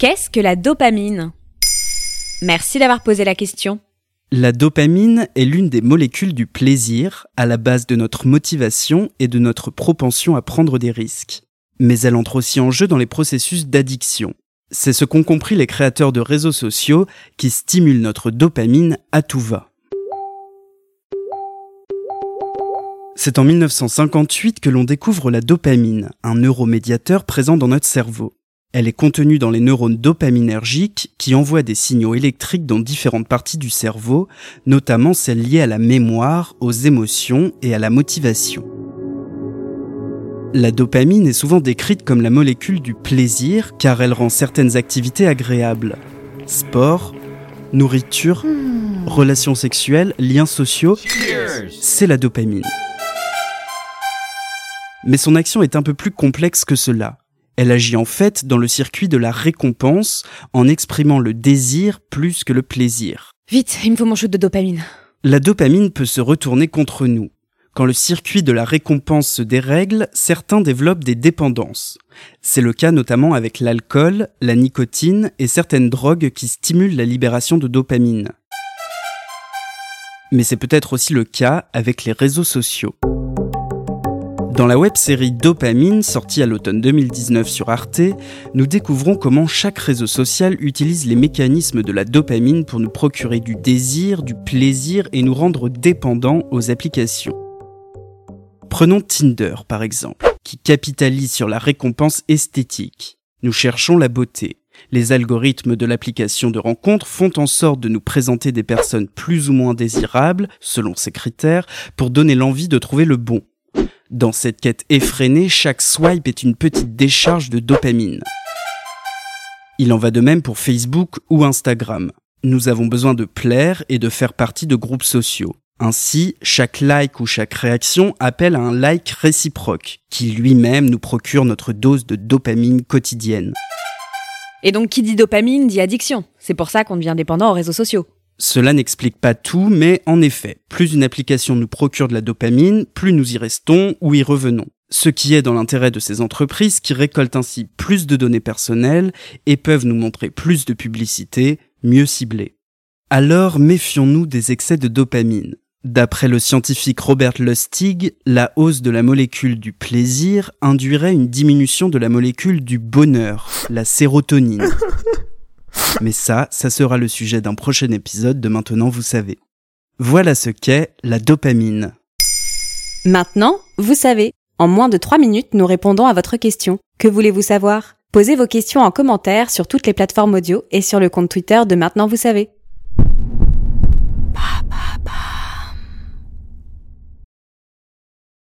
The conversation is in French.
Qu'est-ce que la dopamine? Merci d'avoir posé la question. La dopamine est l'une des molécules du plaisir, à la base de notre motivation et de notre propension à prendre des risques. Mais elle entre aussi en jeu dans les processus d'addiction. C'est ce qu'ont compris les créateurs de réseaux sociaux qui stimulent notre dopamine à tout va. C'est en 1958 que l'on découvre la dopamine, un neuromédiateur présent dans notre cerveau. Elle est contenue dans les neurones dopaminergiques qui envoient des signaux électriques dans différentes parties du cerveau, notamment celles liées à la mémoire, aux émotions et à la motivation. La dopamine est souvent décrite comme la molécule du plaisir car elle rend certaines activités agréables. Sport, nourriture, relations sexuelles, liens sociaux, c'est la dopamine. Mais son action est un peu plus complexe que cela. Elle agit en fait dans le circuit de la récompense en exprimant le désir plus que le plaisir. Vite, il me faut mon shoot de dopamine. La dopamine peut se retourner contre nous. Quand le circuit de la récompense se dérègle, certains développent des dépendances. C'est le cas notamment avec l'alcool, la nicotine et certaines drogues qui stimulent la libération de dopamine. Mais c'est peut-être aussi le cas avec les réseaux sociaux. Dans la web-série Dopamine, sortie à l'automne 2019 sur Arte, nous découvrons comment chaque réseau social utilise les mécanismes de la dopamine pour nous procurer du désir, du plaisir et nous rendre dépendants aux applications. Prenons Tinder par exemple, qui capitalise sur la récompense esthétique. Nous cherchons la beauté. Les algorithmes de l'application de rencontre font en sorte de nous présenter des personnes plus ou moins désirables, selon ces critères, pour donner l'envie de trouver le bon. Dans cette quête effrénée, chaque swipe est une petite décharge de dopamine. Il en va de même pour Facebook ou Instagram. Nous avons besoin de plaire et de faire partie de groupes sociaux. Ainsi, chaque like ou chaque réaction appelle à un like réciproque, qui lui-même nous procure notre dose de dopamine quotidienne. Et donc qui dit dopamine dit addiction. C'est pour ça qu'on devient dépendant aux réseaux sociaux. Cela n'explique pas tout, mais en effet, plus une application nous procure de la dopamine, plus nous y restons ou y revenons. Ce qui est dans l'intérêt de ces entreprises qui récoltent ainsi plus de données personnelles et peuvent nous montrer plus de publicité, mieux ciblée. Alors méfions-nous des excès de dopamine. D'après le scientifique Robert Lustig, la hausse de la molécule du plaisir induirait une diminution de la molécule du bonheur, la sérotonine. Mais ça, ça sera le sujet d'un prochain épisode de Maintenant vous savez. Voilà ce qu'est la dopamine. Maintenant, vous savez. En moins de 3 minutes, nous répondons à votre question. Que voulez-vous savoir? Posez vos questions en commentaire sur toutes les plateformes audio et sur le compte Twitter de Maintenant vous savez.